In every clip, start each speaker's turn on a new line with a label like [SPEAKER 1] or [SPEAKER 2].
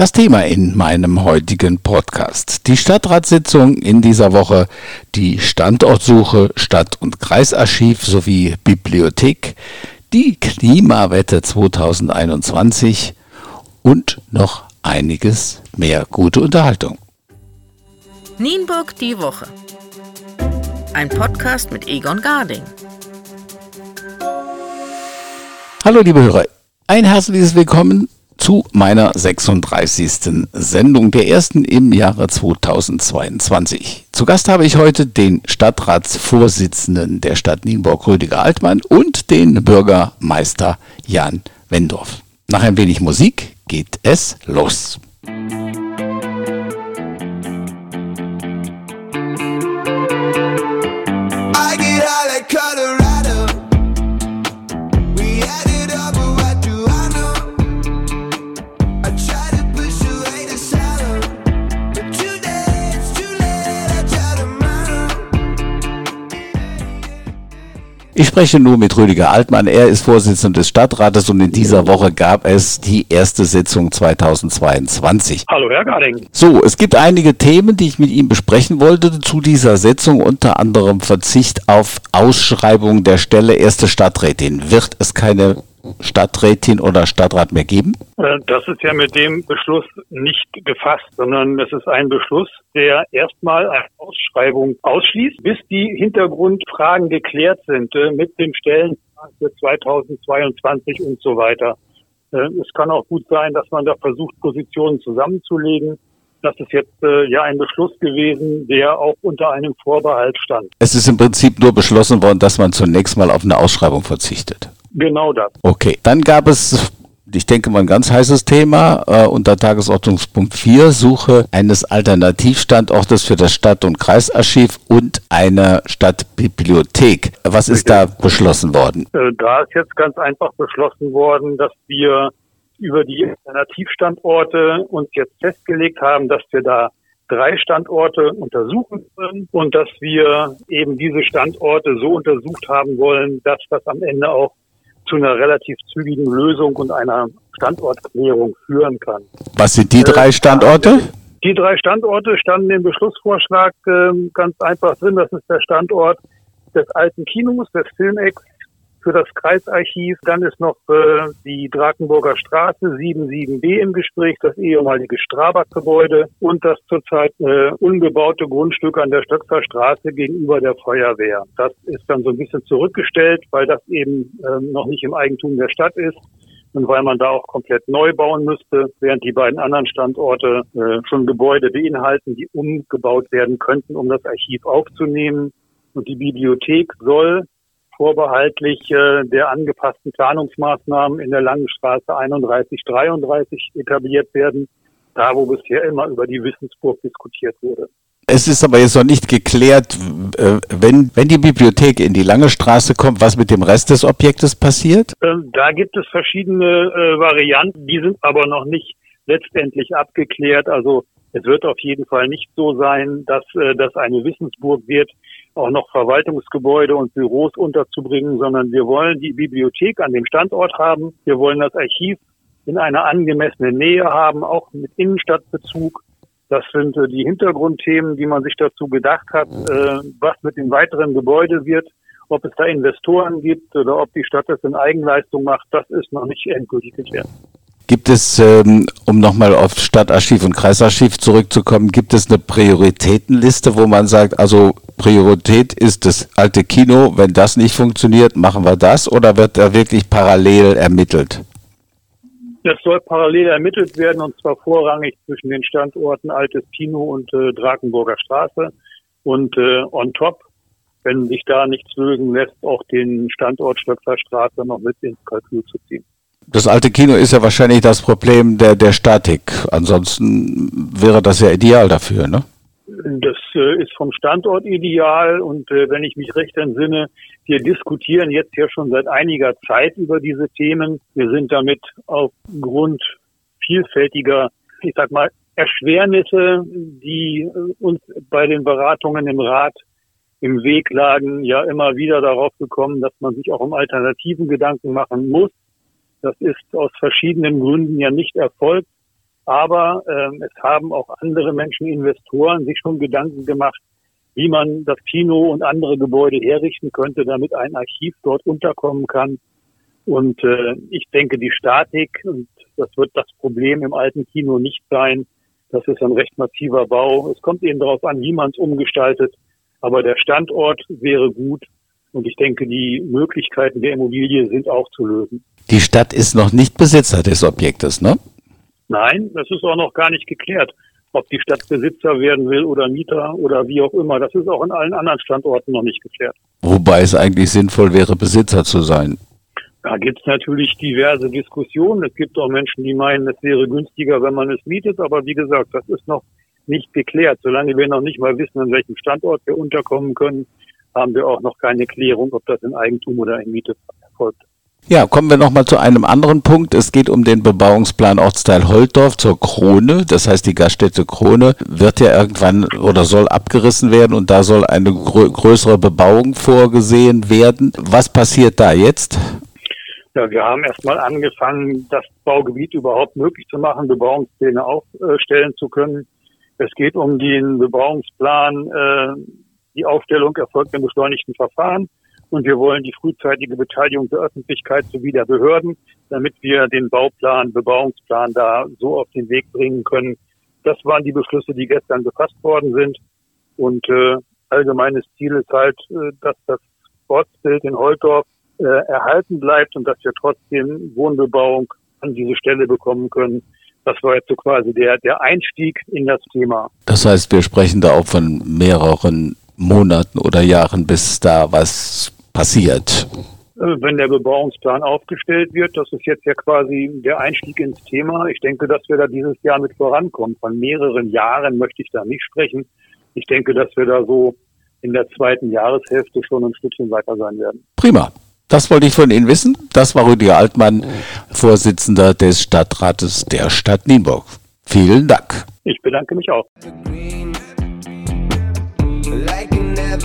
[SPEAKER 1] Das Thema in meinem heutigen Podcast. Die Stadtratssitzung in dieser Woche, die Standortsuche Stadt- und Kreisarchiv sowie Bibliothek, die Klimawette 2021 und noch einiges mehr gute Unterhaltung.
[SPEAKER 2] Nienburg die Woche. Ein Podcast mit Egon Garding.
[SPEAKER 1] Hallo liebe Hörer, ein herzliches Willkommen zu meiner 36. Sendung, der ersten im Jahre 2022. Zu Gast habe ich heute den Stadtratsvorsitzenden der Stadt Nienburg, Rüdiger Altmann, und den Bürgermeister Jan Wendorf. Nach ein wenig Musik geht es los. Ich spreche nur mit Rüdiger Altmann. Er ist Vorsitzender des Stadtrates und in dieser Woche gab es die erste Sitzung 2022.
[SPEAKER 3] Hallo, Herr Garding.
[SPEAKER 1] So, es gibt einige Themen, die ich mit ihm besprechen wollte zu dieser Sitzung, unter anderem Verzicht auf Ausschreibung der Stelle erste Stadträtin. Wird es keine Stadträtin oder Stadtrat mehr geben?
[SPEAKER 3] Äh, das ist ja mit dem Beschluss nicht gefasst, sondern es ist ein Beschluss, der erstmal eine Ausschreibung ausschließt, bis die Hintergrundfragen geklärt sind äh, mit dem Stellen für 2022 und so weiter. Äh, es kann auch gut sein, dass man da versucht, Positionen zusammenzulegen. Das ist jetzt äh, ja ein Beschluss gewesen, der auch unter einem Vorbehalt stand.
[SPEAKER 1] Es ist im Prinzip nur beschlossen worden, dass man zunächst mal auf eine Ausschreibung verzichtet.
[SPEAKER 3] Genau das.
[SPEAKER 1] Okay, dann gab es ich denke mal ein ganz heißes Thema äh, unter Tagesordnungspunkt 4, Suche eines Alternativstandortes für das Stadt- und Kreisarchiv und eine Stadtbibliothek. Was ist da beschlossen worden?
[SPEAKER 3] Äh, da ist jetzt ganz einfach beschlossen worden, dass wir über die Alternativstandorte uns jetzt festgelegt haben, dass wir da drei Standorte untersuchen wollen und dass wir eben diese Standorte so untersucht haben wollen, dass das am Ende auch zu einer relativ zügigen Lösung und einer Standortklärung führen kann.
[SPEAKER 1] Was sind die drei äh, Standorte?
[SPEAKER 3] Die drei Standorte standen im Beschlussvorschlag äh, ganz einfach drin. Das ist der Standort des alten Kinos, des Filmex, für das Kreisarchiv. Dann ist noch äh, die Drakenburger Straße 77b im Gespräch, das ehemalige Strabag-Gebäude und das zurzeit äh, ungebaute Grundstück an der Stöckser Straße gegenüber der Feuerwehr. Das ist dann so ein bisschen zurückgestellt, weil das eben äh, noch nicht im Eigentum der Stadt ist und weil man da auch komplett neu bauen müsste, während die beiden anderen Standorte äh, schon Gebäude beinhalten, die umgebaut werden könnten, um das Archiv aufzunehmen. Und die Bibliothek soll vorbehaltlich äh, der angepassten Planungsmaßnahmen in der Langen Straße 31, 33 etabliert werden, da wo bisher immer über die Wissensburg diskutiert wurde.
[SPEAKER 1] Es ist aber jetzt noch nicht geklärt, äh, wenn, wenn die Bibliothek in die Lange Straße kommt, was mit dem Rest des Objektes passiert?
[SPEAKER 3] Ähm, da gibt es verschiedene äh, Varianten, die sind aber noch nicht letztendlich abgeklärt. Also es wird auf jeden Fall nicht so sein, dass äh, das eine Wissensburg wird, auch noch Verwaltungsgebäude und Büros unterzubringen, sondern wir wollen die Bibliothek an dem Standort haben. Wir wollen das Archiv in einer angemessenen Nähe haben, auch mit Innenstadtbezug. Das sind äh, die Hintergrundthemen, die man sich dazu gedacht hat, äh, was mit dem weiteren Gebäude wird, ob es da Investoren gibt oder ob die Stadt das in Eigenleistung macht, das ist noch nicht endgültig geklärt.
[SPEAKER 1] Gibt es, ähm, um nochmal auf Stadtarchiv und Kreisarchiv zurückzukommen, gibt es eine Prioritätenliste, wo man sagt, also Priorität ist das alte Kino, wenn das nicht funktioniert, machen wir das oder wird da wirklich parallel ermittelt?
[SPEAKER 3] Das soll parallel ermittelt werden und zwar vorrangig zwischen den Standorten Altes Kino und äh, Drakenburger Straße und äh, on top, wenn sich da nichts lösen lässt, auch den Standort Straße noch mit ins Kalkül zu ziehen.
[SPEAKER 1] Das alte Kino ist ja wahrscheinlich das Problem der, der Statik. Ansonsten wäre das ja ideal dafür, ne?
[SPEAKER 3] Das äh, ist vom Standort ideal und äh, wenn ich mich recht entsinne, wir diskutieren jetzt ja schon seit einiger Zeit über diese Themen. Wir sind damit aufgrund vielfältiger, ich sag mal, Erschwernisse, die äh, uns bei den Beratungen im Rat im Weg lagen, ja immer wieder darauf gekommen, dass man sich auch um Alternativen Gedanken machen muss. Das ist aus verschiedenen Gründen ja nicht erfolgt. Aber ähm, es haben auch andere Menschen, Investoren, sich schon Gedanken gemacht, wie man das Kino und andere Gebäude herrichten könnte, damit ein Archiv dort unterkommen kann. Und äh, ich denke, die Statik, und das wird das Problem im alten Kino nicht sein, das ist ein recht massiver Bau. Es kommt eben darauf an, wie man es umgestaltet. Aber der Standort wäre gut. Und ich denke, die Möglichkeiten der Immobilie sind auch zu lösen.
[SPEAKER 1] Die Stadt ist noch nicht Besitzer des Objektes, ne?
[SPEAKER 3] Nein, das ist auch noch gar nicht geklärt, ob die Stadt Besitzer werden will oder Mieter oder wie auch immer. Das ist auch in allen anderen Standorten noch nicht geklärt.
[SPEAKER 1] Wobei es eigentlich sinnvoll wäre, Besitzer zu sein.
[SPEAKER 3] Da gibt es natürlich diverse Diskussionen. Es gibt auch Menschen, die meinen, es wäre günstiger, wenn man es mietet. Aber wie gesagt, das ist noch nicht geklärt. Solange wir noch nicht mal wissen, an welchem Standort wir unterkommen können, haben wir auch noch keine Klärung, ob das in Eigentum oder in Miete erfolgt.
[SPEAKER 1] Ja, kommen wir nochmal zu einem anderen Punkt. Es geht um den Bebauungsplan Ortsteil Holtdorf zur Krone. Das heißt, die Gaststätte Krone wird ja irgendwann oder soll abgerissen werden und da soll eine grö größere Bebauung vorgesehen werden. Was passiert da jetzt?
[SPEAKER 3] Ja, wir haben erstmal angefangen, das Baugebiet überhaupt möglich zu machen, Bebauungspläne aufstellen zu können. Es geht um den Bebauungsplan. Äh, die Aufstellung erfolgt im beschleunigten Verfahren und wir wollen die frühzeitige Beteiligung der Öffentlichkeit sowie der Behörden, damit wir den Bauplan, Bebauungsplan da so auf den Weg bringen können. Das waren die Beschlüsse, die gestern gefasst worden sind. Und äh, allgemeines Ziel ist halt, äh, dass das Ortsbild in Holtorf äh, erhalten bleibt und dass wir trotzdem Wohnbebauung an diese Stelle bekommen können. Das war jetzt so quasi der, der Einstieg in das Thema.
[SPEAKER 1] Das heißt, wir sprechen da auch von mehreren Monaten oder Jahren, bis da was passiert.
[SPEAKER 3] Äh, wenn der Bebauungsplan aufgestellt wird, das ist jetzt ja quasi der Einstieg ins Thema. Ich denke, dass wir da dieses Jahr mit vorankommen. Von mehreren Jahren möchte ich da nicht sprechen. Ich denke, dass wir da so in der zweiten Jahreshälfte schon ein Stückchen weiter sein werden.
[SPEAKER 1] Prima. Das wollte ich von Ihnen wissen. Das war Rüdiger Altmann, Vorsitzender des Stadtrates der Stadt Nienburg. Vielen Dank.
[SPEAKER 3] Ich bedanke mich auch.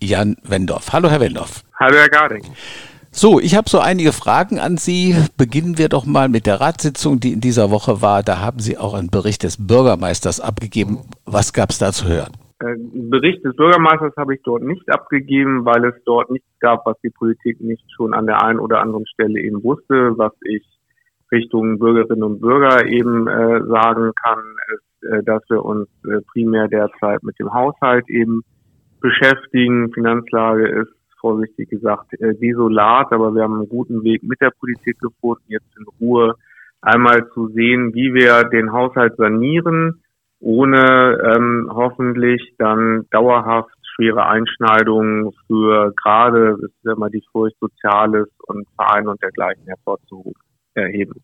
[SPEAKER 1] Jan Wendorf. Hallo, Herr Wendorf.
[SPEAKER 4] Hallo, Herr Garding.
[SPEAKER 1] So, ich habe so einige Fragen an Sie. Beginnen wir doch mal mit der Ratssitzung, die in dieser Woche war. Da haben Sie auch einen Bericht des Bürgermeisters abgegeben. Was gab es da zu hören?
[SPEAKER 4] Einen äh, Bericht des Bürgermeisters habe ich dort nicht abgegeben, weil es dort nichts gab, was die Politik nicht schon an der einen oder anderen Stelle eben wusste. Was ich Richtung Bürgerinnen und Bürger eben äh, sagen kann, ist, äh, dass wir uns äh, primär derzeit mit dem Haushalt eben beschäftigen. Finanzlage ist vorsichtig gesagt äh, desolat, aber wir haben einen guten Weg mit der Politik gefunden, jetzt in Ruhe einmal zu sehen, wie wir den Haushalt sanieren, ohne ähm, hoffentlich dann dauerhaft schwere Einschneidungen für gerade, das ist immer die Furcht, Soziales und Vereine und dergleichen hervorzuheben.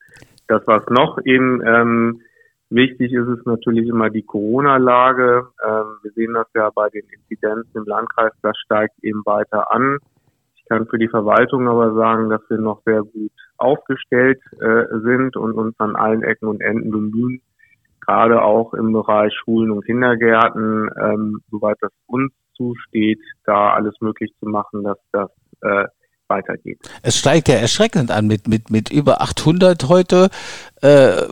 [SPEAKER 4] Das, was noch eben ähm, wichtig ist, ist natürlich immer die Corona-Lage. Ähm, wir sehen das ja bei den Inzidenzen im Landkreis, das steigt eben weiter an. Ich kann für die Verwaltung aber sagen, dass wir noch sehr gut aufgestellt äh, sind und uns an allen Ecken und Enden bemühen, gerade auch im Bereich Schulen und Kindergärten, ähm, soweit das uns zusteht, da alles möglich zu machen, dass das äh, weitergeht.
[SPEAKER 1] Es steigt ja erschreckend an mit, mit, mit über 800 heute. Äh, ja.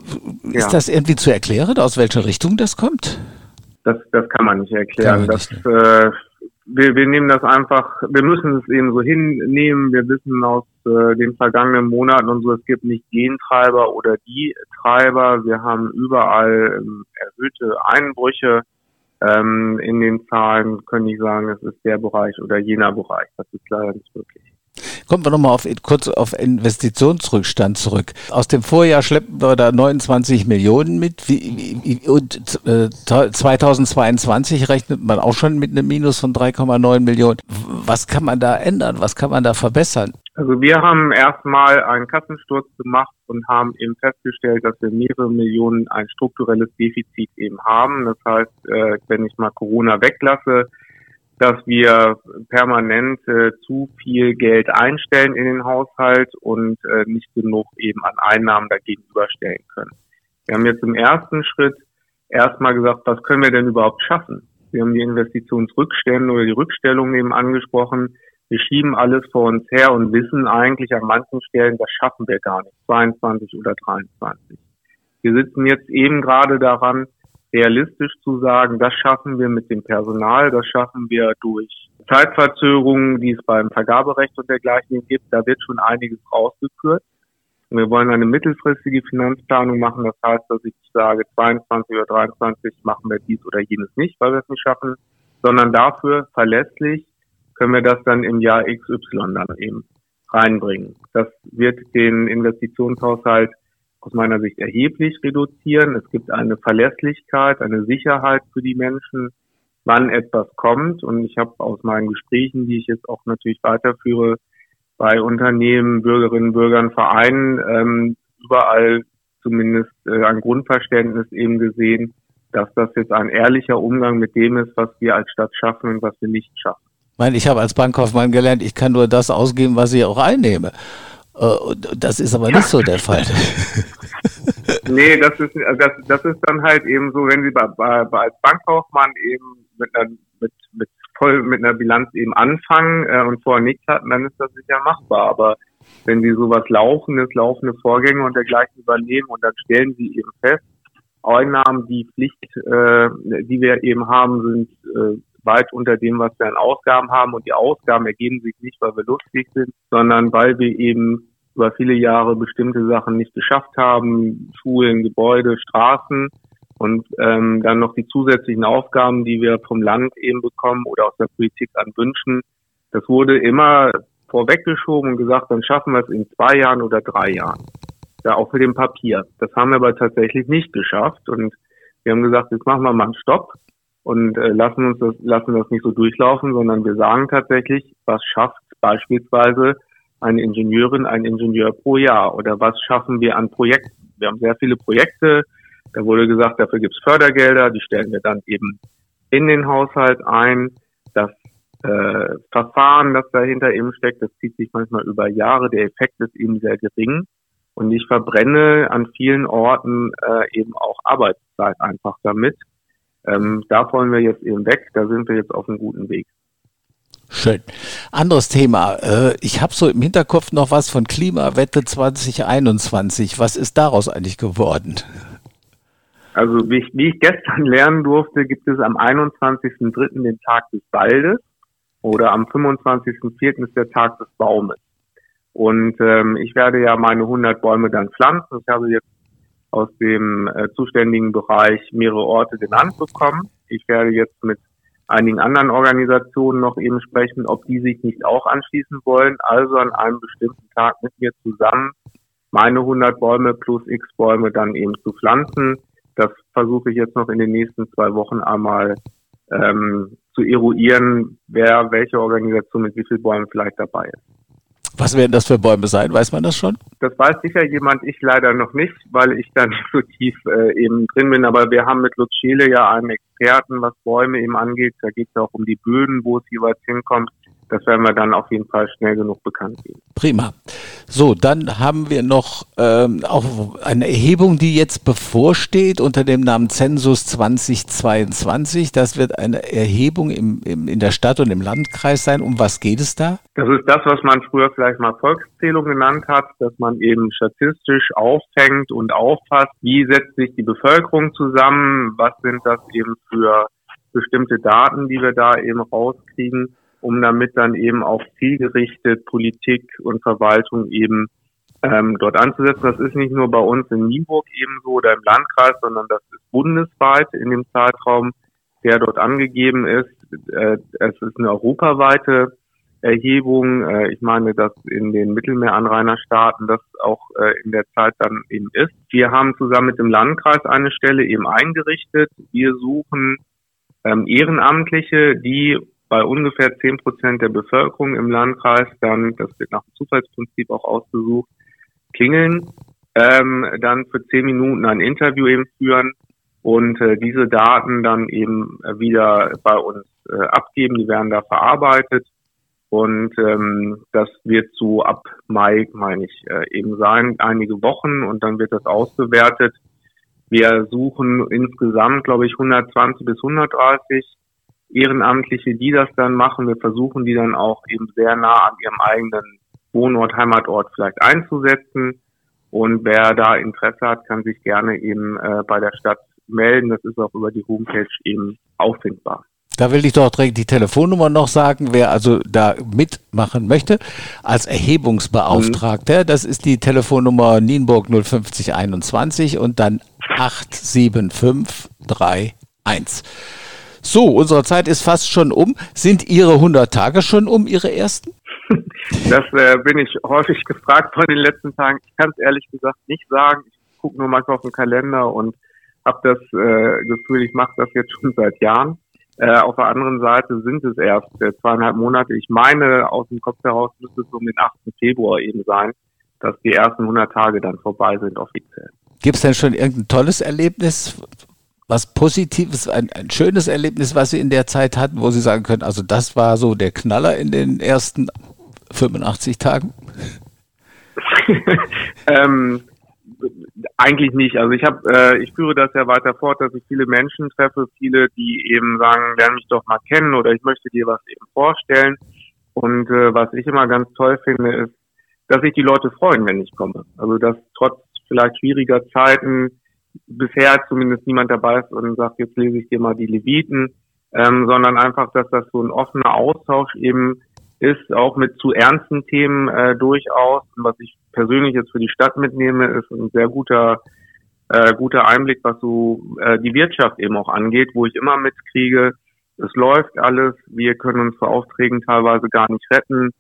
[SPEAKER 1] Ist das irgendwie zu erklären, aus welcher Richtung das kommt?
[SPEAKER 4] Das, das kann man nicht erklären. Das, nicht, äh, wir, wir nehmen das einfach, wir müssen es eben so hinnehmen. Wir wissen aus äh, den vergangenen Monaten und so, es gibt nicht den Treiber oder die Treiber. Wir haben überall ähm, erhöhte Einbrüche ähm, in den Zahlen. Können nicht sagen, es ist der Bereich oder jener Bereich. Das ist leider nicht möglich.
[SPEAKER 1] Kommen wir nochmal auf, kurz auf Investitionsrückstand zurück. Aus dem Vorjahr schleppen wir da 29 Millionen mit. Wie, wie, und äh, 2022 rechnet man auch schon mit einem Minus von 3,9 Millionen. Was kann man da ändern? Was kann man da verbessern?
[SPEAKER 4] Also wir haben erstmal einen Kassensturz gemacht und haben eben festgestellt, dass wir mehrere Millionen ein strukturelles Defizit eben haben. Das heißt, äh, wenn ich mal Corona weglasse, dass wir permanent äh, zu viel Geld einstellen in den Haushalt und äh, nicht genug eben an Einnahmen dagegenüberstellen können. Wir haben jetzt im ersten Schritt erstmal gesagt, was können wir denn überhaupt schaffen? Wir haben die Investitionsrückstände oder die Rückstellungen eben angesprochen wir schieben alles vor uns her und wissen eigentlich an manchen Stellen, das schaffen wir gar nicht, 22 oder 23. Wir sitzen jetzt eben gerade daran, realistisch zu sagen, das schaffen wir mit dem Personal, das schaffen wir durch Zeitverzögerungen, die es beim Vergaberecht und dergleichen gibt. Da wird schon einiges rausgeführt. Wir wollen eine mittelfristige Finanzplanung machen. Das heißt, dass ich sage, 22 oder 23 machen wir dies oder jenes nicht, weil wir es nicht schaffen, sondern dafür verlässlich können wir das dann im Jahr XY dann eben reinbringen. Das wird den Investitionshaushalt aus meiner Sicht erheblich reduzieren. Es gibt eine Verlässlichkeit, eine Sicherheit für die Menschen, wann etwas kommt. Und ich habe aus meinen Gesprächen, die ich jetzt auch natürlich weiterführe, bei Unternehmen, Bürgerinnen, Bürgern, Vereinen, ähm, überall zumindest äh, ein Grundverständnis eben gesehen, dass das jetzt ein ehrlicher Umgang mit dem ist, was wir als Stadt schaffen und was wir nicht schaffen
[SPEAKER 1] meine, ich habe als Bankkaufmann gelernt, ich kann nur das ausgeben, was ich auch einnehme. Äh, das ist aber nicht so der Fall.
[SPEAKER 4] nee, das ist, das, das ist dann halt eben so, wenn Sie bei, bei, als Bankkaufmann eben mit einer, mit, mit, voll mit einer Bilanz eben anfangen äh, und vorher nichts hatten, dann ist das sicher machbar. Aber wenn Sie sowas laufendes, laufende Vorgänge und dergleichen übernehmen und dann stellen Sie eben fest, Einnahmen, die Pflicht, äh, die wir eben haben, sind äh, weit unter dem, was wir an Ausgaben haben. Und die Ausgaben ergeben sich nicht, weil wir lustig sind, sondern weil wir eben über viele Jahre bestimmte Sachen nicht geschafft haben, Schulen, Gebäude, Straßen und ähm, dann noch die zusätzlichen Aufgaben, die wir vom Land eben bekommen oder aus der Politik an Wünschen. Das wurde immer vorweggeschoben und gesagt, dann schaffen wir es in zwei Jahren oder drei Jahren. Ja, auch mit dem Papier. Das haben wir aber tatsächlich nicht geschafft und wir haben gesagt, jetzt machen wir mal einen Stopp und äh, lassen uns das, lassen das nicht so durchlaufen, sondern wir sagen tatsächlich, was schafft beispielsweise eine Ingenieurin, ein Ingenieur pro Jahr oder was schaffen wir an Projekten. Wir haben sehr viele Projekte, da wurde gesagt, dafür gibt es Fördergelder, die stellen wir dann eben in den Haushalt ein. Das äh, Verfahren, das dahinter eben steckt, das zieht sich manchmal über Jahre. Der Effekt ist eben sehr gering. Und ich verbrenne an vielen Orten äh, eben auch Arbeitszeit einfach damit. Ähm, da wollen wir jetzt eben weg, da sind wir jetzt auf einem guten Weg.
[SPEAKER 1] Schön. Anderes Thema. Äh, ich habe so im Hinterkopf noch was von Klimawette 2021. Was ist daraus eigentlich geworden?
[SPEAKER 4] Also wie ich, wie ich gestern lernen durfte, gibt es am 21.03. den Tag des Waldes oder am 25.04. ist der Tag des Baumes. Und ähm, ich werde ja meine 100 Bäume dann pflanzen. Ich habe jetzt aus dem äh, zuständigen Bereich mehrere Orte genannt bekommen. Ich werde jetzt mit einigen anderen Organisationen noch eben sprechen, ob die sich nicht auch anschließen wollen, also an einem bestimmten Tag mit mir zusammen meine 100 Bäume plus x Bäume dann eben zu pflanzen. Das versuche ich jetzt noch in den nächsten zwei Wochen einmal ähm, zu eruieren, wer welche Organisation mit wie vielen Bäumen vielleicht dabei ist.
[SPEAKER 1] Was werden das für Bäume sein? Weiß man das schon?
[SPEAKER 4] Das weiß sicher jemand, ich leider noch nicht, weil ich da nicht so tief äh, eben drin bin. Aber wir haben mit Lutz Schiele ja einen Experten, was Bäume eben angeht. Da geht es auch um die Böden, wo es jeweils hinkommt das werden wir dann auf jeden Fall schnell genug bekannt geben.
[SPEAKER 1] Prima. So, dann haben wir noch ähm, auch eine Erhebung, die jetzt bevorsteht unter dem Namen Zensus 2022. Das wird eine Erhebung im, im, in der Stadt und im Landkreis sein. Um was geht es da?
[SPEAKER 4] Das ist das, was man früher vielleicht mal Volkszählung genannt hat, dass man eben statistisch auffängt und auffasst, wie setzt sich die Bevölkerung zusammen, was sind das eben für bestimmte Daten, die wir da eben rauskriegen um damit dann eben auch zielgerichtet Politik und Verwaltung eben ähm, dort anzusetzen. Das ist nicht nur bei uns in Nienburg eben so oder im Landkreis, sondern das ist bundesweit in dem Zeitraum, der dort angegeben ist. Äh, es ist eine europaweite Erhebung. Äh, ich meine, dass in den Mittelmeeranrainerstaaten das auch äh, in der Zeit dann eben ist. Wir haben zusammen mit dem Landkreis eine Stelle eben eingerichtet. Wir suchen ähm, Ehrenamtliche, die bei ungefähr zehn Prozent der Bevölkerung im Landkreis dann, das wird nach dem Zufallsprinzip auch ausgesucht, klingeln, ähm, dann für zehn Minuten ein Interview eben führen und äh, diese Daten dann eben wieder bei uns äh, abgeben. Die werden da verarbeitet und ähm, das wird so ab Mai, meine ich, äh, eben sein, einige Wochen und dann wird das ausgewertet. Wir suchen insgesamt, glaube ich, 120 bis 130 Ehrenamtliche, die das dann machen. Wir versuchen die dann auch eben sehr nah an ihrem eigenen Wohnort, Heimatort vielleicht einzusetzen. Und wer da Interesse hat, kann sich gerne eben äh, bei der Stadt melden. Das ist auch über die Homepage eben auffindbar.
[SPEAKER 1] Da will ich doch direkt die Telefonnummer noch sagen, wer also da mitmachen möchte als Erhebungsbeauftragter. Mhm. Das ist die Telefonnummer Nienburg 05021 und dann 87531. So, unsere Zeit ist fast schon um. Sind Ihre 100 Tage schon um, Ihre ersten?
[SPEAKER 4] Das äh, bin ich häufig gefragt von den letzten Tagen. Ich kann es ehrlich gesagt nicht sagen. Ich gucke nur manchmal auf den Kalender und habe das äh, Gefühl, ich mache das jetzt schon seit Jahren. Äh, auf der anderen Seite sind es erst äh, zweieinhalb Monate. Ich meine, aus dem Kopf heraus müsste es um den 8. Februar eben sein, dass die ersten 100 Tage dann vorbei sind offiziell.
[SPEAKER 1] Gibt es denn schon irgendein tolles Erlebnis, was Positives, ein, ein schönes Erlebnis, was Sie in der Zeit hatten, wo Sie sagen können, also das war so der Knaller in den ersten 85 Tagen?
[SPEAKER 4] ähm, eigentlich nicht. Also ich habe, äh, ich führe das ja weiter fort, dass ich viele Menschen treffe, viele, die eben sagen, lerne mich doch mal kennen oder ich möchte dir was eben vorstellen. Und äh, was ich immer ganz toll finde, ist, dass sich die Leute freuen, wenn ich komme. Also dass trotz vielleicht schwieriger Zeiten bisher zumindest niemand dabei ist und sagt, jetzt lese ich dir mal die Leviten, ähm, sondern einfach, dass das so ein offener Austausch eben ist, auch mit zu ernsten Themen äh, durchaus. Und was ich persönlich jetzt für die Stadt mitnehme, ist ein sehr guter äh, guter Einblick, was so äh, die Wirtschaft eben auch angeht, wo ich immer mitkriege, es läuft alles, wir können uns vor Aufträgen teilweise gar nicht retten,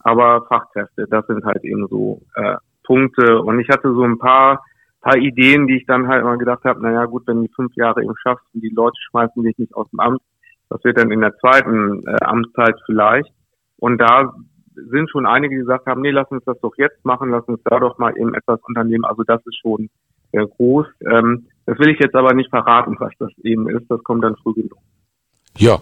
[SPEAKER 4] aber Fachkräfte, das sind halt eben so äh, Punkte. Und ich hatte so ein paar paar Ideen, die ich dann halt immer gedacht habe, naja gut, wenn du fünf Jahre eben schaffst und die Leute schmeißen dich nicht aus dem Amt, das wird dann in der zweiten äh, Amtszeit vielleicht. Und da sind schon einige, die gesagt haben, nee, lass uns das doch jetzt machen, lass uns da doch mal eben etwas unternehmen. Also das ist schon sehr groß. Ähm, das will ich jetzt aber nicht verraten, was das eben ist. Das kommt dann früh genug.
[SPEAKER 1] Ja,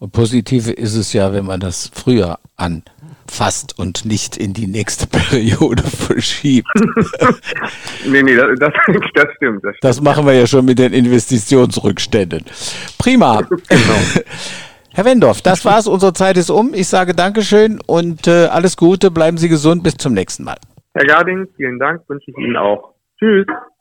[SPEAKER 1] und positive ist es ja, wenn man das früher anfasst und nicht in die nächste Periode verschiebt.
[SPEAKER 4] nee, nee, das, das, das, stimmt, das, stimmt.
[SPEAKER 1] Das machen wir ja schon mit den Investitionsrückständen. Prima. Genau. Herr Wendorf, das war's. Unsere Zeit ist um. Ich sage Dankeschön und äh, alles Gute. Bleiben Sie gesund. Bis zum nächsten Mal.
[SPEAKER 4] Herr Garding, vielen Dank. Wünsche ich Ihnen auch. Tschüss.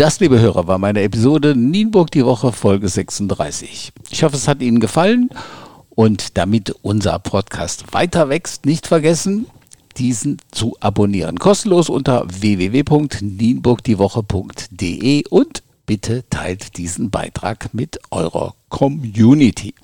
[SPEAKER 1] Das, liebe Hörer, war meine Episode Nienburg die Woche Folge 36. Ich hoffe, es hat Ihnen gefallen und damit unser Podcast weiter wächst, nicht vergessen, diesen zu abonnieren. Kostenlos unter www.nienburgdiewoche.de und bitte teilt diesen Beitrag mit eurer Community.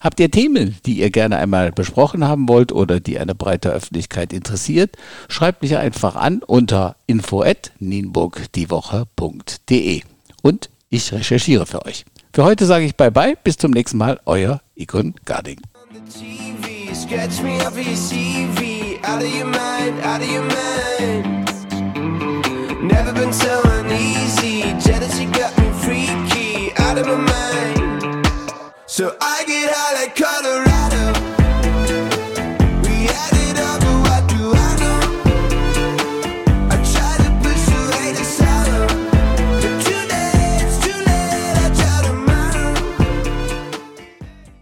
[SPEAKER 1] Habt ihr Themen, die ihr gerne einmal besprochen haben wollt oder die eine breite Öffentlichkeit interessiert? Schreibt mich einfach an unter info@nienburgdiewoche.de und ich recherchiere für euch. Für heute sage ich bye bye, bis zum nächsten Mal, euer Egon Garding. Never been so uneasy, jealousy got me freaky, out of my mind. So I get high like Colorado.